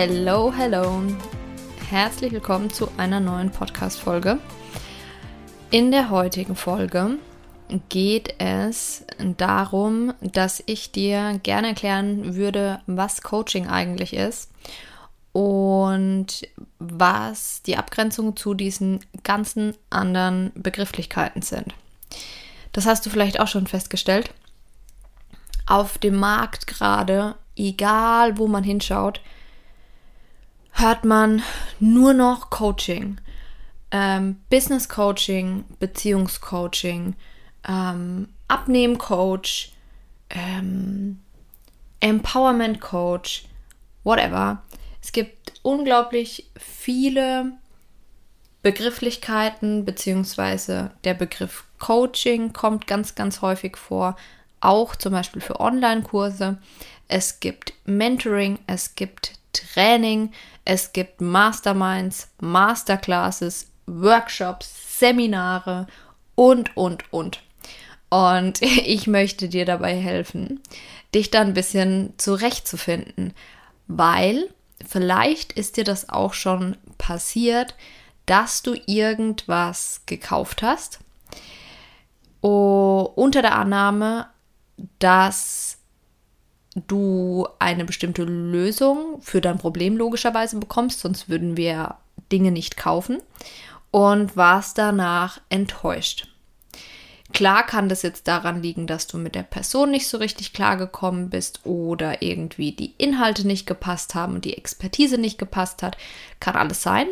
Hello, hello. Herzlich willkommen zu einer neuen Podcast-Folge. In der heutigen Folge geht es darum, dass ich dir gerne erklären würde, was Coaching eigentlich ist und was die Abgrenzung zu diesen ganzen anderen Begrifflichkeiten sind. Das hast du vielleicht auch schon festgestellt. Auf dem Markt gerade, egal wo man hinschaut, hört man nur noch Coaching. Ähm, Business Coaching, Beziehungscoaching, ähm, Abnehmcoach, ähm, Empowerment Coach, whatever. Es gibt unglaublich viele Begrifflichkeiten, beziehungsweise der Begriff Coaching kommt ganz, ganz häufig vor, auch zum Beispiel für Online-Kurse. Es gibt Mentoring, es gibt Training, es gibt Masterminds, Masterclasses, Workshops, Seminare und, und, und. Und ich möchte dir dabei helfen, dich da ein bisschen zurechtzufinden, weil vielleicht ist dir das auch schon passiert, dass du irgendwas gekauft hast unter der Annahme, dass du eine bestimmte Lösung für dein Problem logischerweise bekommst, sonst würden wir Dinge nicht kaufen und warst danach enttäuscht. Klar kann das jetzt daran liegen, dass du mit der Person nicht so richtig klargekommen bist oder irgendwie die Inhalte nicht gepasst haben und die Expertise nicht gepasst hat. Kann alles sein.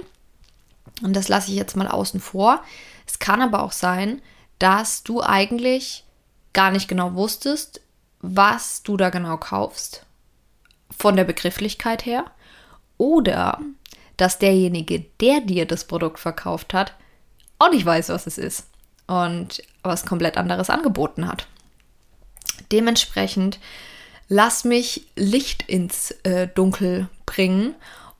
Und das lasse ich jetzt mal außen vor. Es kann aber auch sein, dass du eigentlich gar nicht genau wusstest, was du da genau kaufst. Von der Begrifflichkeit her. Oder dass derjenige, der dir das Produkt verkauft hat, auch nicht weiß, was es ist und was komplett anderes angeboten hat. Dementsprechend lass mich Licht ins äh, Dunkel bringen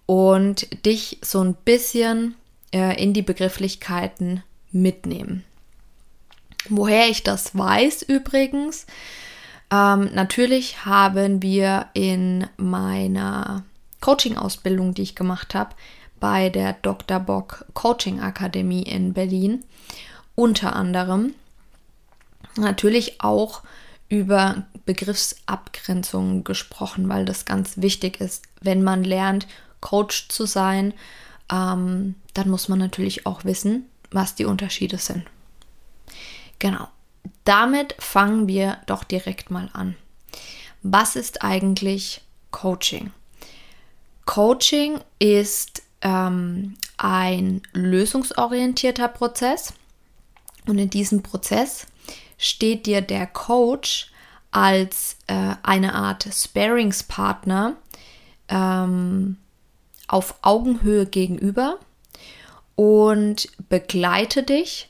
und dich so ein bisschen äh, in die Begrifflichkeiten mitnehmen. Woher ich das weiß übrigens, ähm, natürlich haben wir in meiner Coaching-Ausbildung, die ich gemacht habe, bei der Dr. Bock Coaching Akademie in Berlin unter anderem natürlich auch über Begriffsabgrenzungen gesprochen, weil das ganz wichtig ist. Wenn man lernt, Coach zu sein, ähm, dann muss man natürlich auch wissen, was die Unterschiede sind. Genau. Damit fangen wir doch direkt mal an. Was ist eigentlich Coaching? Coaching ist ähm, ein lösungsorientierter Prozess und in diesem Prozess steht dir der Coach als äh, eine Art Sparingspartner ähm, auf Augenhöhe gegenüber und begleite dich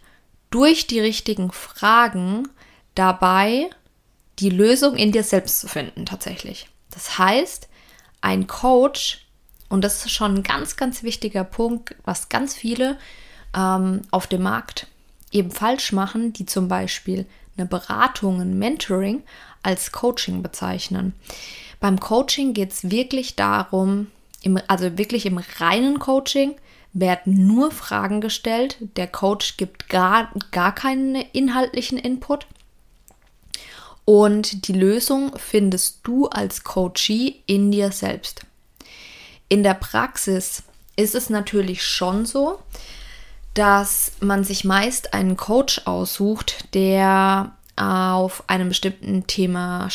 durch die richtigen Fragen dabei, die Lösung in dir selbst zu finden tatsächlich. Das heißt, ein Coach, und das ist schon ein ganz, ganz wichtiger Punkt, was ganz viele ähm, auf dem Markt eben falsch machen, die zum Beispiel eine Beratung, ein Mentoring als Coaching bezeichnen. Beim Coaching geht es wirklich darum, im, also wirklich im reinen Coaching werden nur Fragen gestellt. Der Coach gibt gar, gar keinen inhaltlichen Input. Und die Lösung findest du als Coachee in dir selbst. In der Praxis ist es natürlich schon so, dass man sich meist einen Coach aussucht, der auf einem bestimmten Thema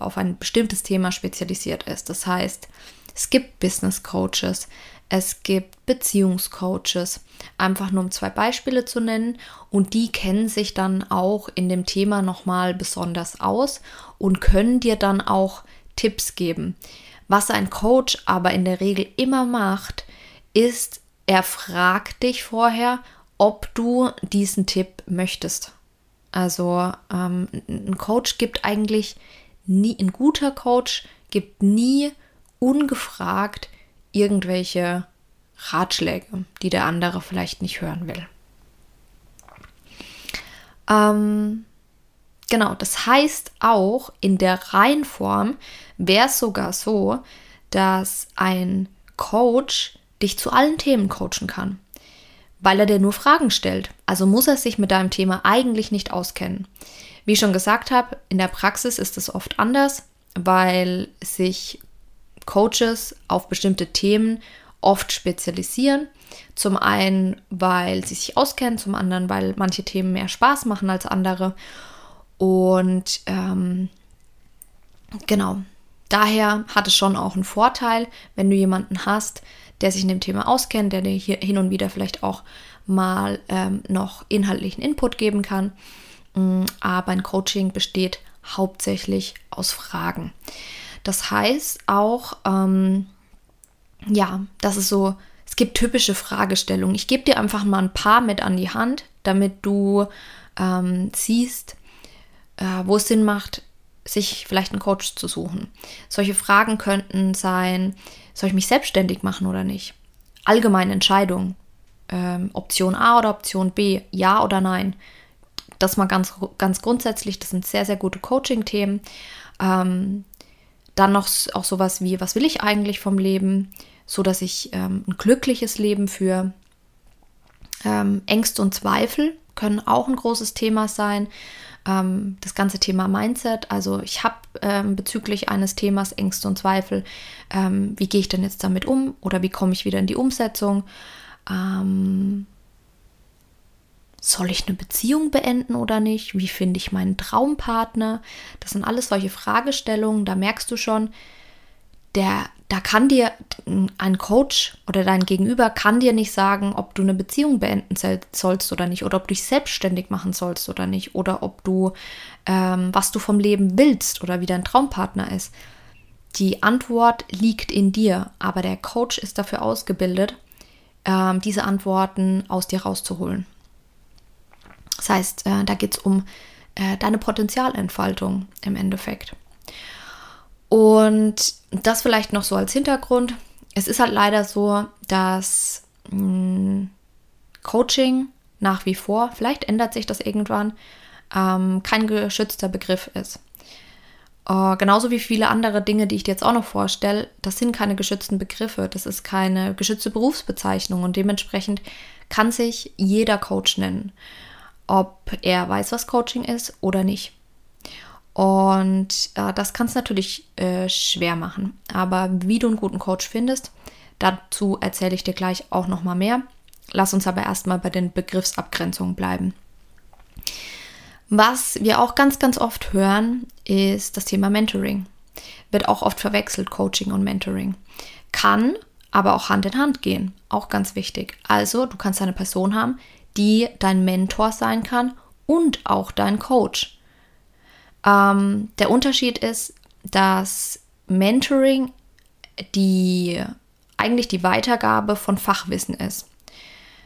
auf ein bestimmtes Thema spezialisiert ist. Das heißt, es gibt Business Coaches, es gibt Beziehungscoaches, einfach nur um zwei Beispiele zu nennen. Und die kennen sich dann auch in dem Thema nochmal besonders aus und können dir dann auch Tipps geben. Was ein Coach aber in der Regel immer macht, ist, er fragt dich vorher, ob du diesen Tipp möchtest. Also ähm, ein Coach gibt eigentlich nie, ein guter Coach gibt nie ungefragt irgendwelche Ratschläge, die der andere vielleicht nicht hören will. Ähm, genau, das heißt auch in der Reihenform wäre es sogar so, dass ein Coach dich zu allen Themen coachen kann, weil er dir nur Fragen stellt. Also muss er sich mit deinem Thema eigentlich nicht auskennen. Wie ich schon gesagt habe, in der Praxis ist es oft anders, weil sich Coaches auf bestimmte Themen oft spezialisieren. Zum einen, weil sie sich auskennen, zum anderen, weil manche Themen mehr Spaß machen als andere. Und ähm, genau, daher hat es schon auch einen Vorteil, wenn du jemanden hast, der sich in dem Thema auskennt, der dir hier hin und wieder vielleicht auch mal ähm, noch inhaltlichen Input geben kann. Mm, aber ein Coaching besteht hauptsächlich aus Fragen. Das heißt auch, ähm, ja, das ist so, es gibt typische Fragestellungen. Ich gebe dir einfach mal ein paar mit an die Hand, damit du ähm, siehst, äh, wo es Sinn macht, sich vielleicht einen Coach zu suchen. Solche Fragen könnten sein, soll ich mich selbstständig machen oder nicht? Allgemeine Entscheidungen. Ähm, Option A oder Option B, ja oder nein. Das mal ganz, ganz grundsätzlich, das sind sehr, sehr gute Coaching-Themen. Ähm, dann noch auch sowas wie, was will ich eigentlich vom Leben, so dass ich ähm, ein glückliches Leben führe. Ähm, Ängste und Zweifel können auch ein großes Thema sein. Ähm, das ganze Thema Mindset, also ich habe ähm, bezüglich eines Themas Ängste und Zweifel, ähm, wie gehe ich denn jetzt damit um oder wie komme ich wieder in die Umsetzung? Ähm, soll ich eine Beziehung beenden oder nicht? Wie finde ich meinen Traumpartner? Das sind alles solche Fragestellungen. Da merkst du schon, der, da kann dir ein Coach oder dein Gegenüber kann dir nicht sagen, ob du eine Beziehung beenden sollst oder nicht, oder ob du dich selbstständig machen sollst oder nicht, oder ob du, ähm, was du vom Leben willst oder wie dein Traumpartner ist. Die Antwort liegt in dir, aber der Coach ist dafür ausgebildet, ähm, diese Antworten aus dir rauszuholen. Das heißt, äh, da geht es um äh, deine Potenzialentfaltung im Endeffekt. Und das vielleicht noch so als Hintergrund. Es ist halt leider so, dass mh, hm, Coaching nach wie vor, vielleicht ändert sich das irgendwann, ähm, kein geschützter Begriff ist. Äh, genauso wie viele andere Dinge, die ich dir jetzt auch noch vorstelle, das sind keine geschützten Begriffe, das ist keine geschützte Berufsbezeichnung und dementsprechend kann sich jeder Coach nennen ob er weiß, was Coaching ist oder nicht. Und äh, das kann es natürlich äh, schwer machen. Aber wie du einen guten Coach findest, dazu erzähle ich dir gleich auch noch mal mehr. Lass uns aber erstmal bei den Begriffsabgrenzungen bleiben. Was wir auch ganz, ganz oft hören, ist das Thema Mentoring. Wird auch oft verwechselt, Coaching und Mentoring. Kann aber auch Hand in Hand gehen. Auch ganz wichtig. Also, du kannst eine Person haben, die dein Mentor sein kann und auch dein Coach. Ähm, der Unterschied ist, dass Mentoring die eigentlich die Weitergabe von Fachwissen ist.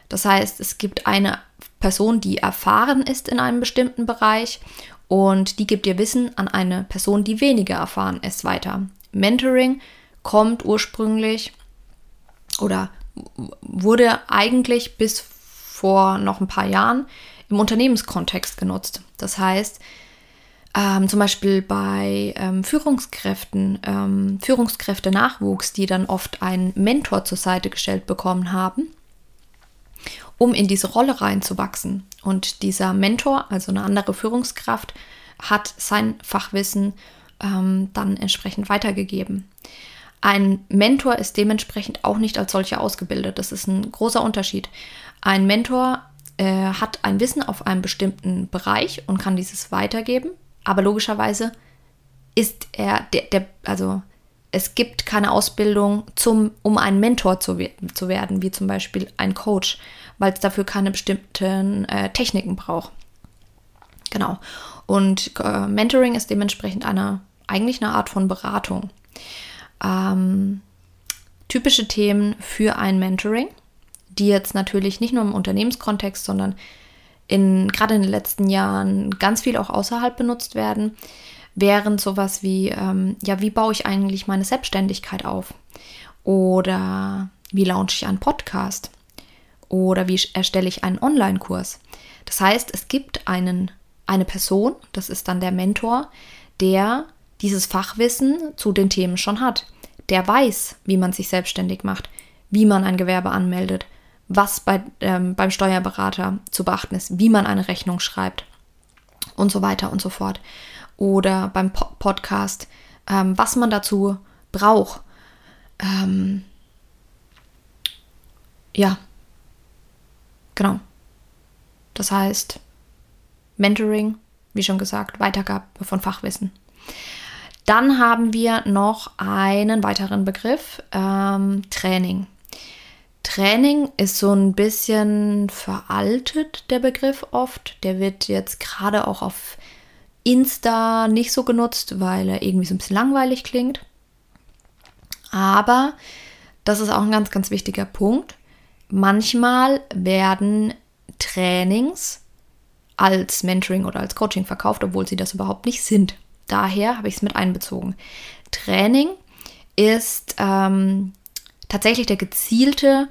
Das heißt, es gibt eine Person, die erfahren ist in einem bestimmten Bereich und die gibt dir Wissen an eine Person, die weniger erfahren ist, weiter. Mentoring kommt ursprünglich oder wurde eigentlich bis vor noch ein paar Jahren im Unternehmenskontext genutzt. Das heißt, ähm, zum Beispiel bei ähm, Führungskräften, ähm, Führungskräfte-Nachwuchs, die dann oft einen Mentor zur Seite gestellt bekommen haben, um in diese Rolle reinzuwachsen. Und dieser Mentor, also eine andere Führungskraft, hat sein Fachwissen ähm, dann entsprechend weitergegeben. Ein Mentor ist dementsprechend auch nicht als solcher ausgebildet. Das ist ein großer Unterschied. Ein Mentor äh, hat ein Wissen auf einem bestimmten Bereich und kann dieses weitergeben, aber logischerweise ist er der, der also es gibt keine Ausbildung, zum, um ein Mentor zu, zu werden, wie zum Beispiel ein Coach, weil es dafür keine bestimmten äh, Techniken braucht. Genau. Und äh, Mentoring ist dementsprechend eine, eigentlich eine Art von Beratung. Ähm, typische Themen für ein Mentoring, die jetzt natürlich nicht nur im Unternehmenskontext, sondern in, gerade in den letzten Jahren ganz viel auch außerhalb benutzt werden, wären sowas wie, ähm, ja, wie baue ich eigentlich meine Selbstständigkeit auf? Oder wie launche ich einen Podcast? Oder wie erstelle ich einen Online-Kurs? Das heißt, es gibt einen, eine Person, das ist dann der Mentor, der dieses Fachwissen zu den Themen schon hat. Der weiß, wie man sich selbstständig macht, wie man ein Gewerbe anmeldet, was bei, ähm, beim Steuerberater zu beachten ist, wie man eine Rechnung schreibt und so weiter und so fort. Oder beim po Podcast, ähm, was man dazu braucht. Ähm, ja, genau. Das heißt, Mentoring, wie schon gesagt, Weitergabe von Fachwissen. Dann haben wir noch einen weiteren Begriff, ähm, Training. Training ist so ein bisschen veraltet, der Begriff oft. Der wird jetzt gerade auch auf Insta nicht so genutzt, weil er irgendwie so ein bisschen langweilig klingt. Aber das ist auch ein ganz, ganz wichtiger Punkt. Manchmal werden Trainings als Mentoring oder als Coaching verkauft, obwohl sie das überhaupt nicht sind. Daher habe ich es mit einbezogen. Training ist ähm, tatsächlich der gezielte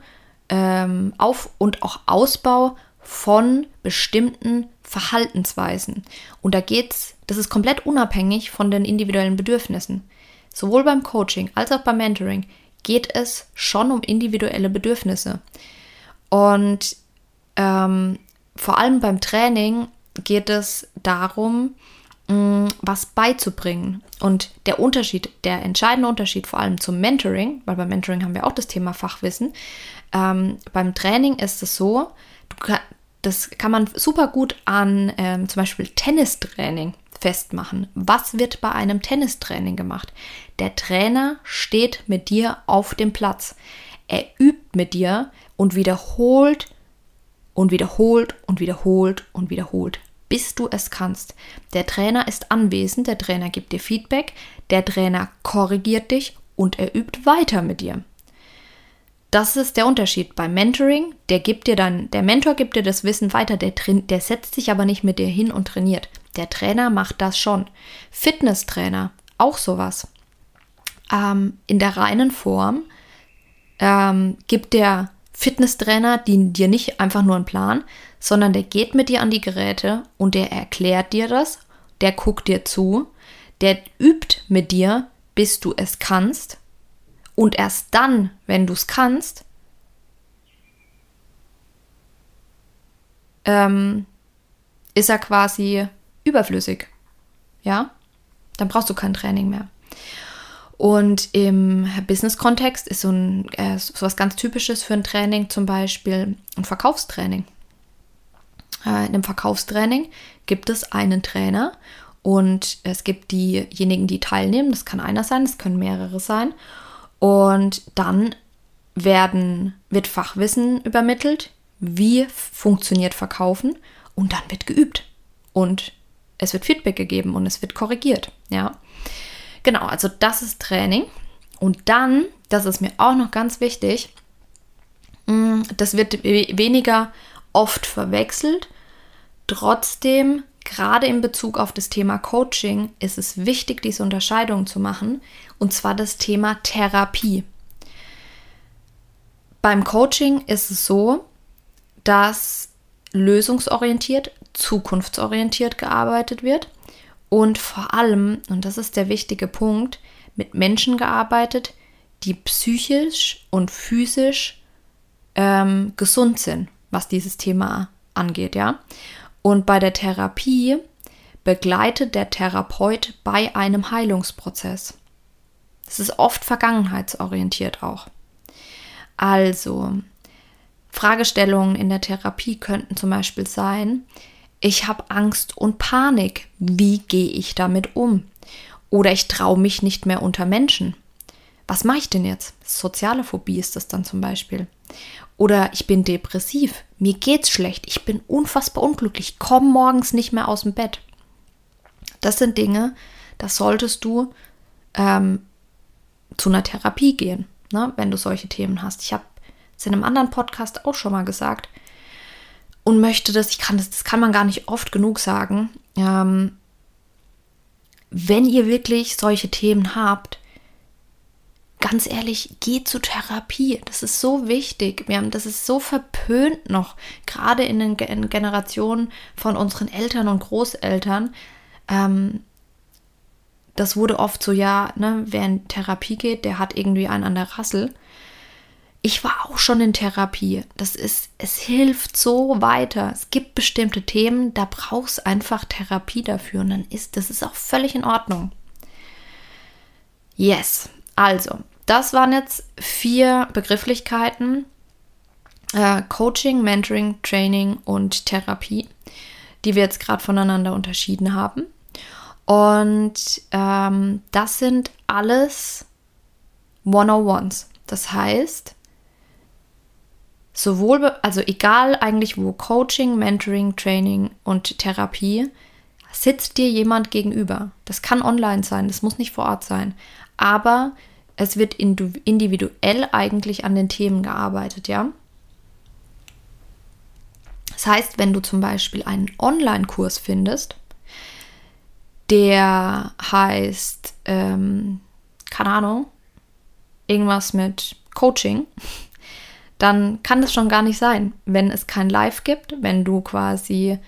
ähm, Auf- und auch Ausbau von bestimmten Verhaltensweisen. Und da geht's, das ist komplett unabhängig von den individuellen Bedürfnissen. Sowohl beim Coaching als auch beim Mentoring geht es schon um individuelle Bedürfnisse. Und ähm, vor allem beim Training geht es darum, Mm, was beizubringen. Und der Unterschied, der entscheidende Unterschied vor allem zum Mentoring, weil beim Mentoring haben wir auch das Thema Fachwissen, ähm, beim Training ist es so, kann, das kann man super gut an ähm, zum Beispiel Tennistraining festmachen. Was wird bei einem Tennistraining gemacht? Der Trainer steht mit dir auf dem Platz. Er übt mit dir und wiederholt und wiederholt und wiederholt und wiederholt bis du es kannst. Der Trainer ist anwesend, der Trainer gibt dir Feedback, der Trainer korrigiert dich und er übt weiter mit dir. Das ist der Unterschied beim Mentoring. Der gibt dir dann, der Mentor gibt dir das Wissen weiter, der, der setzt sich aber nicht mit dir hin und trainiert. Der Trainer macht das schon. Fitnesstrainer, auch sowas. Ähm, in der reinen Form ähm, gibt der Fitnesstrainer dir nicht einfach nur einen Plan, sondern der geht mit dir an die Geräte und der erklärt dir das, der guckt dir zu, der übt mit dir, bis du es kannst. Und erst dann, wenn du es kannst, ähm, ist er quasi überflüssig. Ja? Dann brauchst du kein Training mehr. Und im Business-Kontext ist so, ein, äh, so was ganz Typisches für ein Training zum Beispiel ein Verkaufstraining äh, in einem Verkaufstraining gibt es einen Trainer und es gibt diejenigen, die teilnehmen. Das kann einer sein, das können mehrere sein. Und dann werden, wird Fachwissen übermittelt, wie funktioniert Verkaufen und dann wird geübt. Und es wird Feedback gegeben und es wird korrigiert. Ja, genau, also das ist Training. Und dann, das ist mir auch noch ganz wichtig, mm, das wird weniger oft verwechselt, Trotzdem, gerade in Bezug auf das Thema Coaching, ist es wichtig, diese Unterscheidung zu machen, und zwar das Thema Therapie. Beim Coaching ist es so, dass lösungsorientiert, zukunftsorientiert gearbeitet wird und vor allem, und das ist der wichtige Punkt, mit Menschen gearbeitet, die psychisch und physisch ähm, gesund sind, was dieses Thema angeht, ja. Und bei der Therapie begleitet der Therapeut bei einem Heilungsprozess. Das ist oft vergangenheitsorientiert auch. Also, Fragestellungen in der Therapie könnten zum Beispiel sein, ich habe Angst und Panik, wie gehe ich damit um? Oder ich traue mich nicht mehr unter Menschen. was mache ich denn jetzt? Soziale Phobie ist das dann zum Beispiel. Oder ich bin depressiv, mir geht's schlecht, ich bin unfassbar unglücklich, komme morgens nicht mehr aus dem Bett. Das sind Dinge, das solltest du ähm, zu einer Therapie gehen, ne, wenn du solche Themen hast. Ich habe es in einem anderen Podcast auch schon mal gesagt und möchte das, ich kann das, das kann man gar nicht oft genug sagen. Ähm, wenn ihr wirklich solche Themen habt, ganz ehrlich, geht zur Therapie. Das ist so wichtig. Wir haben, das ist so verpönt noch, gerade in den in Generationen von unseren Eltern und Großeltern. Ähm, das wurde oft so, ja, ne, wer in Therapie geht, der hat irgendwie einen an der Rassel. Ich war auch schon in Therapie. Das ist, es hilft so weiter. Es gibt bestimmte Themen, da brauchst einfach Therapie dafür und dann ist, das ist auch völlig in Ordnung. Yes. Also, das waren jetzt vier Begrifflichkeiten. Äh, Coaching, Mentoring, Training und Therapie, die wir jetzt gerade voneinander unterschieden haben. Und ähm, das sind alles 101s. Das heißt, sowohl, also egal eigentlich wo, Coaching, Mentoring, Training und Therapie, sitzt dir jemand gegenüber. Das kann online sein, das muss nicht vor Ort sein. Aber es wird individuell eigentlich an den Themen gearbeitet, ja. Das heißt, wenn du zum Beispiel einen Online-Kurs findest, der heißt, ähm, keine Ahnung, irgendwas mit Coaching, dann kann das schon gar nicht sein. Wenn es kein Live gibt, wenn du quasi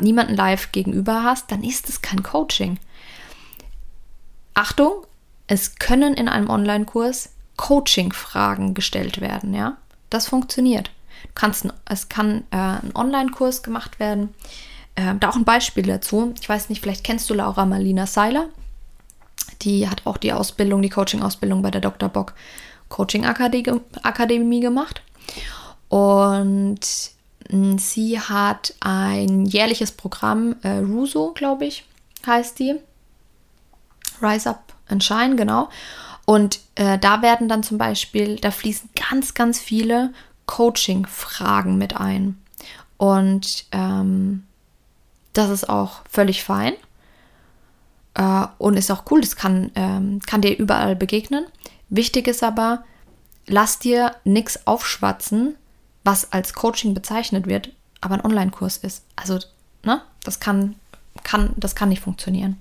niemanden live gegenüber hast, dann ist es kein Coaching. Achtung, es können in einem Online-Kurs Coaching-Fragen gestellt werden, ja. Das funktioniert. Du kannst, es kann äh, ein Online-Kurs gemacht werden. Äh, da auch ein Beispiel dazu. Ich weiß nicht, vielleicht kennst du Laura Marlina Seiler. Die hat auch die Ausbildung, die Coaching-Ausbildung bei der Dr. Bock Coaching Akademie gemacht. Und hm, sie hat ein jährliches Programm, äh, Ruso, glaube ich, heißt die. Rise Up and Shine, genau. Und äh, da werden dann zum Beispiel, da fließen ganz, ganz viele Coaching-Fragen mit ein. Und ähm, das ist auch völlig fein äh, und ist auch cool. Das kann, ähm, kann dir überall begegnen. Wichtig ist aber, lass dir nichts aufschwatzen, was als Coaching bezeichnet wird, aber ein Online-Kurs ist. Also, ne, das kann, kann, das kann nicht funktionieren.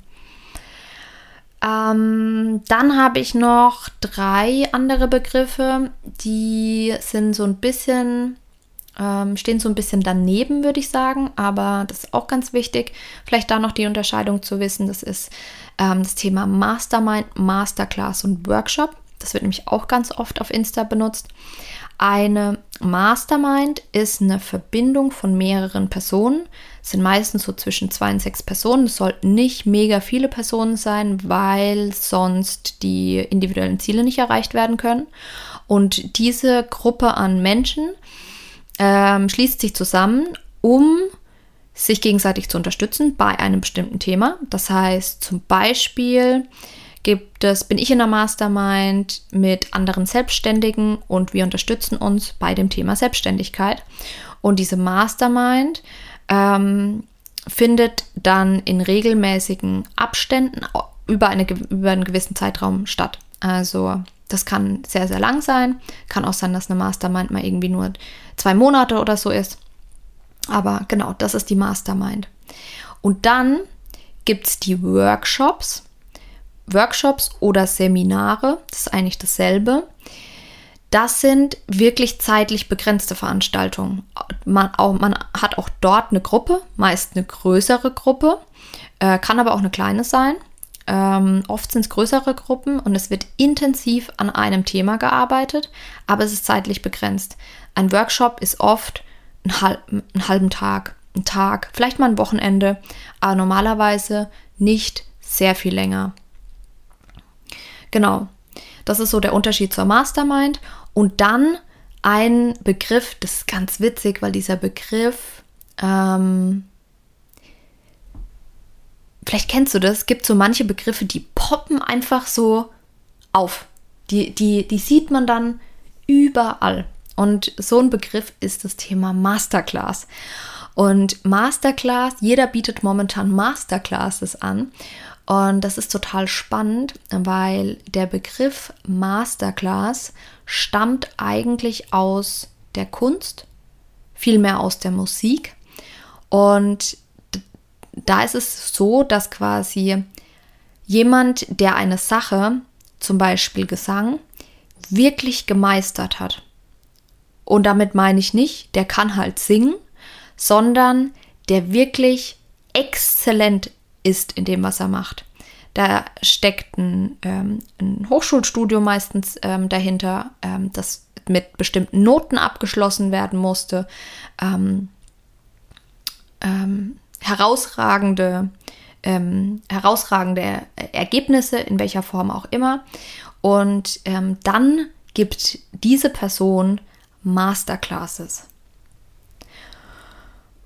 Ähm, dann habe ich noch drei andere Begriffe, die sind so ein bisschen, ähm, stehen so ein bisschen daneben, würde ich sagen, aber das ist auch ganz wichtig. Vielleicht da noch die Unterscheidung zu wissen, das ist ähm, das Thema Mastermind, Masterclass und Workshop. Das wird nämlich auch ganz oft auf Insta benutzt. Eine Mastermind ist eine Verbindung von mehreren Personen. Es sind meistens so zwischen zwei und sechs Personen. Es sollten nicht mega viele Personen sein, weil sonst die individuellen Ziele nicht erreicht werden können. Und diese Gruppe an Menschen ähm, schließt sich zusammen, um sich gegenseitig zu unterstützen bei einem bestimmten Thema. Das heißt zum Beispiel, gibt es, bin ich in der Mastermind mit anderen Selbstständigen und wir unterstützen uns bei dem Thema Selbstständigkeit. Und diese Mastermind ähm, findet dann in regelmäßigen Abständen über, eine, über einen gewissen Zeitraum statt. Also das kann sehr, sehr lang sein. Kann auch sein, dass eine Mastermind mal irgendwie nur zwei Monate oder so ist. Aber genau, das ist die Mastermind. Und dann gibt es die Workshops. Workshops oder Seminare, das ist eigentlich dasselbe. Das sind wirklich zeitlich begrenzte Veranstaltungen. Man, auch, man hat auch dort eine Gruppe, meist eine größere Gruppe, äh, kann aber auch eine kleine sein. Ähm, oft sind es größere Gruppen und es wird intensiv an einem Thema gearbeitet, aber es ist zeitlich begrenzt. Ein Workshop ist oft ein halb, einen halben Tag, ein Tag, vielleicht mal ein Wochenende, aber normalerweise nicht sehr viel länger. Genau. Das ist so der Unterschied zur Mastermind. Und dann ein Begriff, das ist ganz witzig, weil dieser Begriff, ähm, vielleicht kennst du das, gibt so manche Begriffe, die poppen einfach so auf. Die, die, die sieht man dann überall. Und so ein Begriff ist das Thema Masterclass. Und Masterclass, jeder bietet momentan Masterclasses an. Und das ist total spannend, weil der Begriff Masterclass stammt eigentlich aus der Kunst, vielmehr aus der Musik. Und da ist es so, dass quasi jemand, der eine Sache, zum Beispiel Gesang, wirklich gemeistert hat. Und damit meine ich nicht, der kann halt singen, sondern der wirklich exzellent ist in dem, was er macht. Da steckt ein, ähm, ein Hochschulstudium meistens ähm, dahinter, ähm, das mit bestimmten Noten abgeschlossen werden musste. Ähm, ähm, herausragende, ähm, herausragende Ergebnisse, in welcher Form auch immer. Und dann gibt diese Person Masterclasses.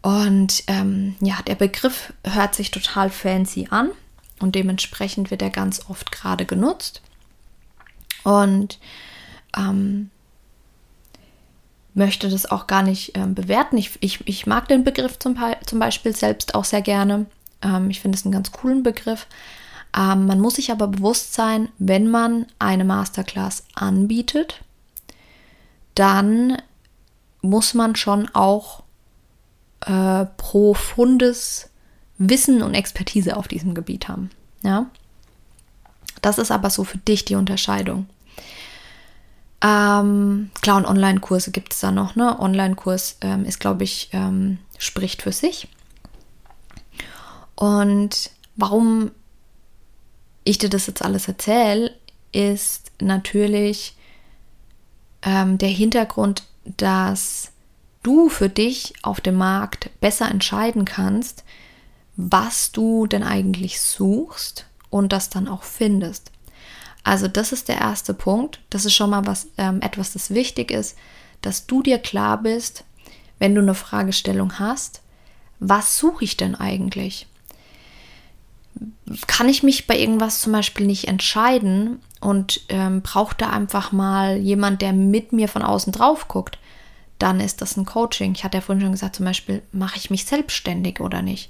Und ähm, ja, der Begriff hört sich total fancy an und dementsprechend wird er ganz oft gerade genutzt. Und ähm, möchte das auch gar nicht ähm, bewerten. Ich, ich, ich mag den Begriff zum, zum Beispiel selbst auch sehr gerne. Ähm, ich finde es einen ganz coolen Begriff. Ähm, man muss sich aber bewusst sein, wenn man eine Masterclass anbietet, dann muss man schon auch äh, profundes Wissen und Expertise auf diesem Gebiet haben. Ja? Das ist aber so für dich die Unterscheidung. Ähm, klar, und Online-Kurse gibt es da noch. Ne? Online-Kurs ähm, ist, glaube ich, ähm, spricht für sich. Und warum ich dir das jetzt alles erzähle, ist natürlich ähm, der Hintergrund, dass du für dich auf dem Markt besser entscheiden kannst, was du denn eigentlich suchst und das dann auch findest. Also das ist der erste Punkt. Das ist schon mal was ähm, etwas, das wichtig ist, dass du dir klar bist, wenn du eine Fragestellung hast, was suche ich denn eigentlich? Kann ich mich bei irgendwas zum Beispiel nicht entscheiden und ähm, brauche da einfach mal jemand, der mit mir von außen drauf guckt? Dann ist das ein Coaching. Ich hatte ja vorhin schon gesagt, zum Beispiel, mache ich mich selbstständig oder nicht?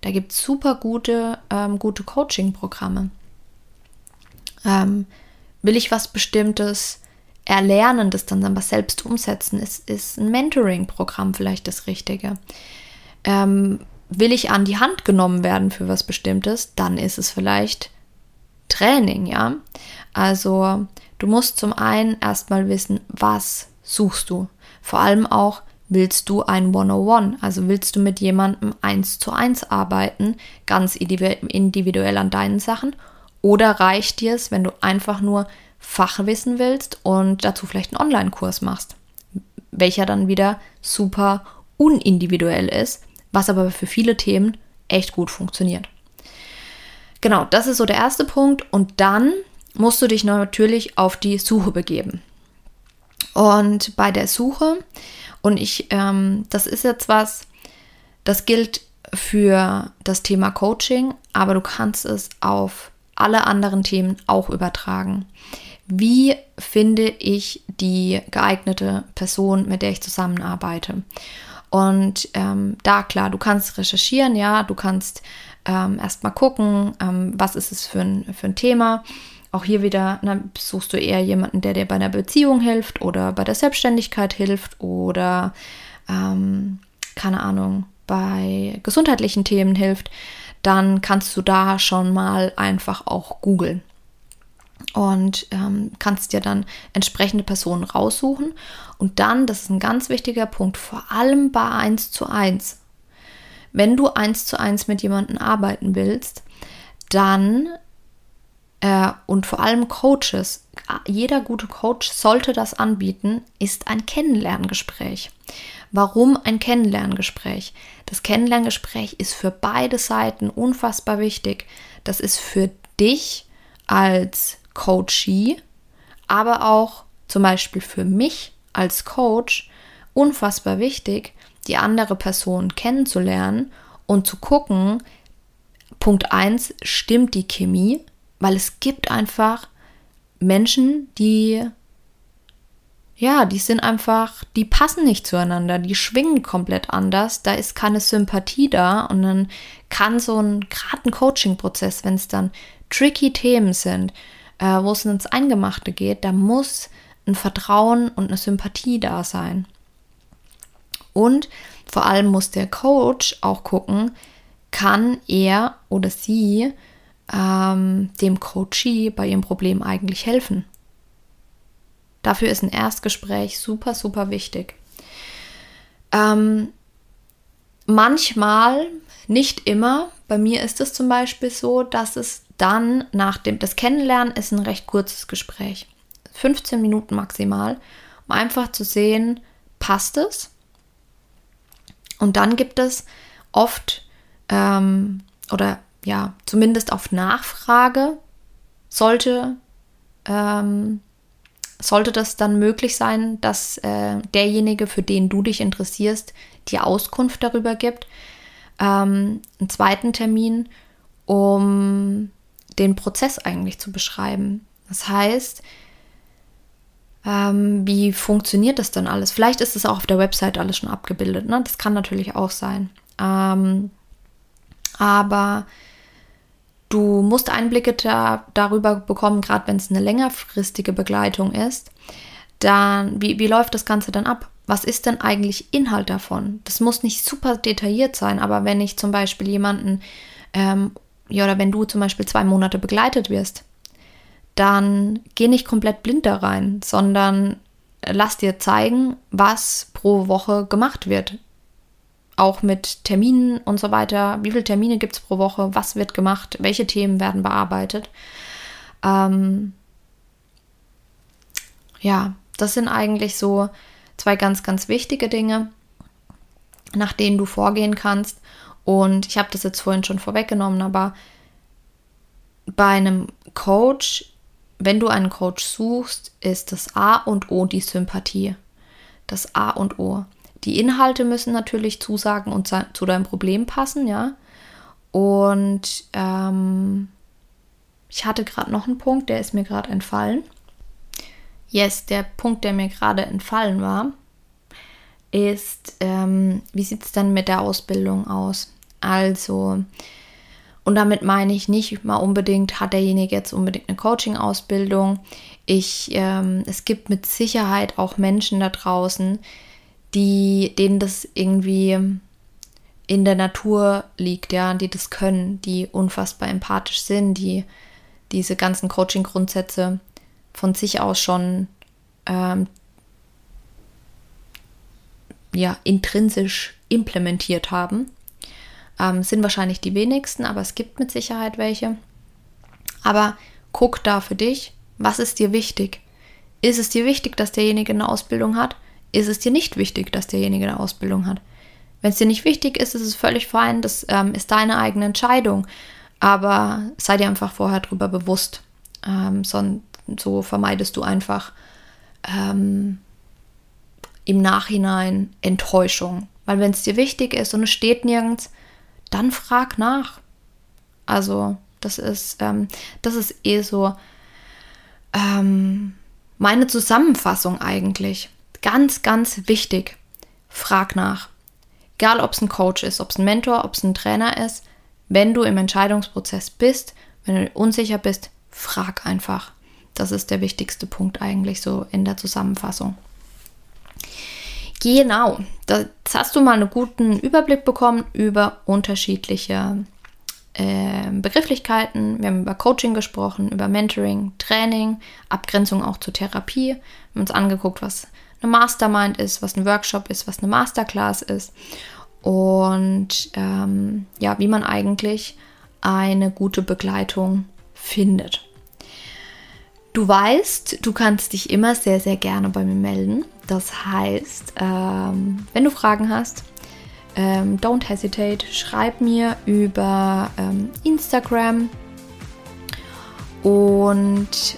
Da gibt es super gute, ähm, gute Coaching-Programme. Ähm, will ich was Bestimmtes erlernen, das dann aber selbst umsetzen, ist, ist ein Mentoring-Programm vielleicht das Richtige. Ähm, will ich an die Hand genommen werden für was Bestimmtes, dann ist es vielleicht Training, ja. Also du musst zum einen erstmal wissen, was suchst du? Vor allem auch, willst du ein One-on-One? Also willst du mit jemandem eins zu eins arbeiten, ganz individuell an deinen Sachen? Oder reicht dir es, wenn du einfach nur Fachwissen willst und dazu vielleicht einen Online-Kurs machst, welcher dann wieder super unindividuell ist, was aber für viele Themen echt gut funktioniert. Genau, das ist so der erste Punkt. Und dann musst du dich natürlich auf die Suche begeben. Und bei der Suche, und ich, ähm, das ist jetzt was, das gilt für das Thema Coaching, aber du kannst es auf alle anderen Themen auch übertragen. Wie finde ich die geeignete Person, mit der ich zusammenarbeite? Und ähm, da klar, du kannst recherchieren, ja, du kannst ähm, erstmal gucken, ähm, was ist es für ein, für ein Thema auch hier wieder na, suchst du eher jemanden, der dir bei einer Beziehung hilft oder bei der Selbstständigkeit hilft oder ähm, keine Ahnung, bei gesundheitlichen Themen hilft, dann kannst du da schon mal einfach auch googeln und ähm, kannst dir dann entsprechende Personen raussuchen. Und dann, das ist ein ganz wichtiger Punkt, vor allem bei 1 zu 1. Wenn du 1 zu 1 mit jemandem arbeiten willst, dann äh, und vor allem Coaches, jeder gute Coach sollte das anbieten, ist ein Kennenlerngespräch. Warum ein Kennenlerngespräch? Das Kennenlerngespräch ist für beide Seiten unfassbar wichtig. Das ist für dich als Coachee, aber auch zum Beispiel für mich als Coach unfassbar wichtig, die andere Person kennenzulernen und zu gucken, Punkt 1, stimmt die Chemie? Weil es gibt einfach Menschen, die ja, die sind einfach, die passen nicht zueinander, die schwingen komplett anders, da ist keine Sympathie da und dann kann so ein, gerade ein Coaching-Prozess, wenn es dann tricky Themen sind, äh, wo es ins Eingemachte geht, da muss ein Vertrauen und eine Sympathie da sein. Und vor allem muss der Coach auch gucken, kann er oder sie ähm, dem Coachee bei ihrem Problem eigentlich helfen. Dafür ist ein Erstgespräch super, super wichtig. Ähm, manchmal, nicht immer, bei mir ist es zum Beispiel so, dass es dann nach dem, das Kennenlernen ist ein recht kurzes Gespräch. 15 Minuten maximal, um einfach zu sehen, passt es? Und dann gibt es oft ähm, oder ja, zumindest auf Nachfrage sollte ähm, sollte das dann möglich sein, dass äh, derjenige, für den du dich interessierst, dir Auskunft darüber gibt. Ähm, einen zweiten Termin, um den Prozess eigentlich zu beschreiben. Das heißt, ähm, wie funktioniert das dann alles? Vielleicht ist es auch auf der Website alles schon abgebildet. Ne? Das kann natürlich auch sein. Ähm, aber Du musst Einblicke da, darüber bekommen, gerade wenn es eine längerfristige Begleitung ist. Dann, wie, wie läuft das Ganze dann ab? Was ist denn eigentlich Inhalt davon? Das muss nicht super detailliert sein, aber wenn ich zum Beispiel jemanden, ähm, ja, oder wenn du zum Beispiel zwei Monate begleitet wirst, dann geh nicht komplett blind da rein, sondern lass dir zeigen, was pro Woche gemacht wird auch mit Terminen und so weiter. Wie viele Termine gibt es pro Woche? Was wird gemacht? Welche Themen werden bearbeitet? Ähm, ja, das sind eigentlich so zwei ganz, ganz wichtige Dinge, nach denen du vorgehen kannst. Und ich habe das jetzt vorhin schon vorweggenommen, aber bei einem Coach, wenn du einen Coach suchst, ist das A und O die Sympathie. Das A und O. Die Inhalte müssen natürlich zusagen und zu deinem Problem passen, ja. Und ähm, ich hatte gerade noch einen Punkt, der ist mir gerade entfallen. Yes, der Punkt, der mir gerade entfallen war, ist, ähm, wie sieht es denn mit der Ausbildung aus? Also, und damit meine ich nicht mal unbedingt, hat derjenige jetzt unbedingt eine Coaching-Ausbildung. Ich, ähm, es gibt mit Sicherheit auch Menschen da draußen, die, denen das irgendwie in der Natur liegt, ja, die das können, die unfassbar empathisch sind, die diese ganzen Coaching-Grundsätze von sich aus schon ähm, ja, intrinsisch implementiert haben. Ähm, sind wahrscheinlich die wenigsten, aber es gibt mit Sicherheit welche. Aber guck da für dich, was ist dir wichtig? Ist es dir wichtig, dass derjenige eine Ausbildung hat? Ist es dir nicht wichtig, dass derjenige eine Ausbildung hat. Wenn es dir nicht wichtig ist, ist es völlig fein, das ähm, ist deine eigene Entscheidung. Aber sei dir einfach vorher darüber bewusst. Ähm, so, so, vermeidest du einfach ähm, im Nachhinein Enttäuschung. Weil wenn es dir wichtig ist und es steht nirgends, dann frag nach. Also, das ist, ähm, das ist eh so ähm, meine Zusammenfassung eigentlich. Ganz, ganz wichtig. Frag nach. Egal, ob es ein Coach ist, ob es ein Mentor, ob es ein Trainer ist. Wenn du im Entscheidungsprozess bist, wenn du unsicher bist, frag einfach. Das ist der wichtigste Punkt eigentlich so in der Zusammenfassung. Genau, jetzt hast du mal einen guten Überblick bekommen über unterschiedliche äh, Begrifflichkeiten. Wir haben über Coaching gesprochen, über Mentoring, Training, Abgrenzung auch zur Therapie. Wir haben uns angeguckt, was eine Mastermind ist, was ein Workshop ist, was eine Masterclass ist und ähm, ja, wie man eigentlich eine gute Begleitung findet. Du weißt, du kannst dich immer sehr, sehr gerne bei mir melden. Das heißt, ähm, wenn du Fragen hast, ähm, don't hesitate, schreib mir über ähm, Instagram. Und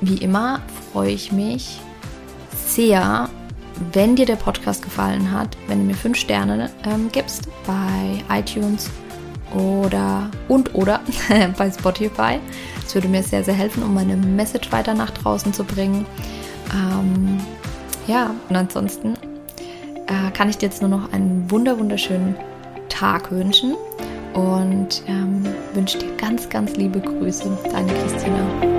wie immer freue ich mich, sehr, wenn dir der Podcast gefallen hat, wenn du mir fünf Sterne ähm, gibst bei iTunes oder und oder bei Spotify. Das würde mir sehr, sehr helfen, um meine Message weiter nach draußen zu bringen. Ähm, ja, und ansonsten äh, kann ich dir jetzt nur noch einen wunder wunderschönen Tag wünschen und ähm, wünsche dir ganz, ganz liebe Grüße. Deine Christina.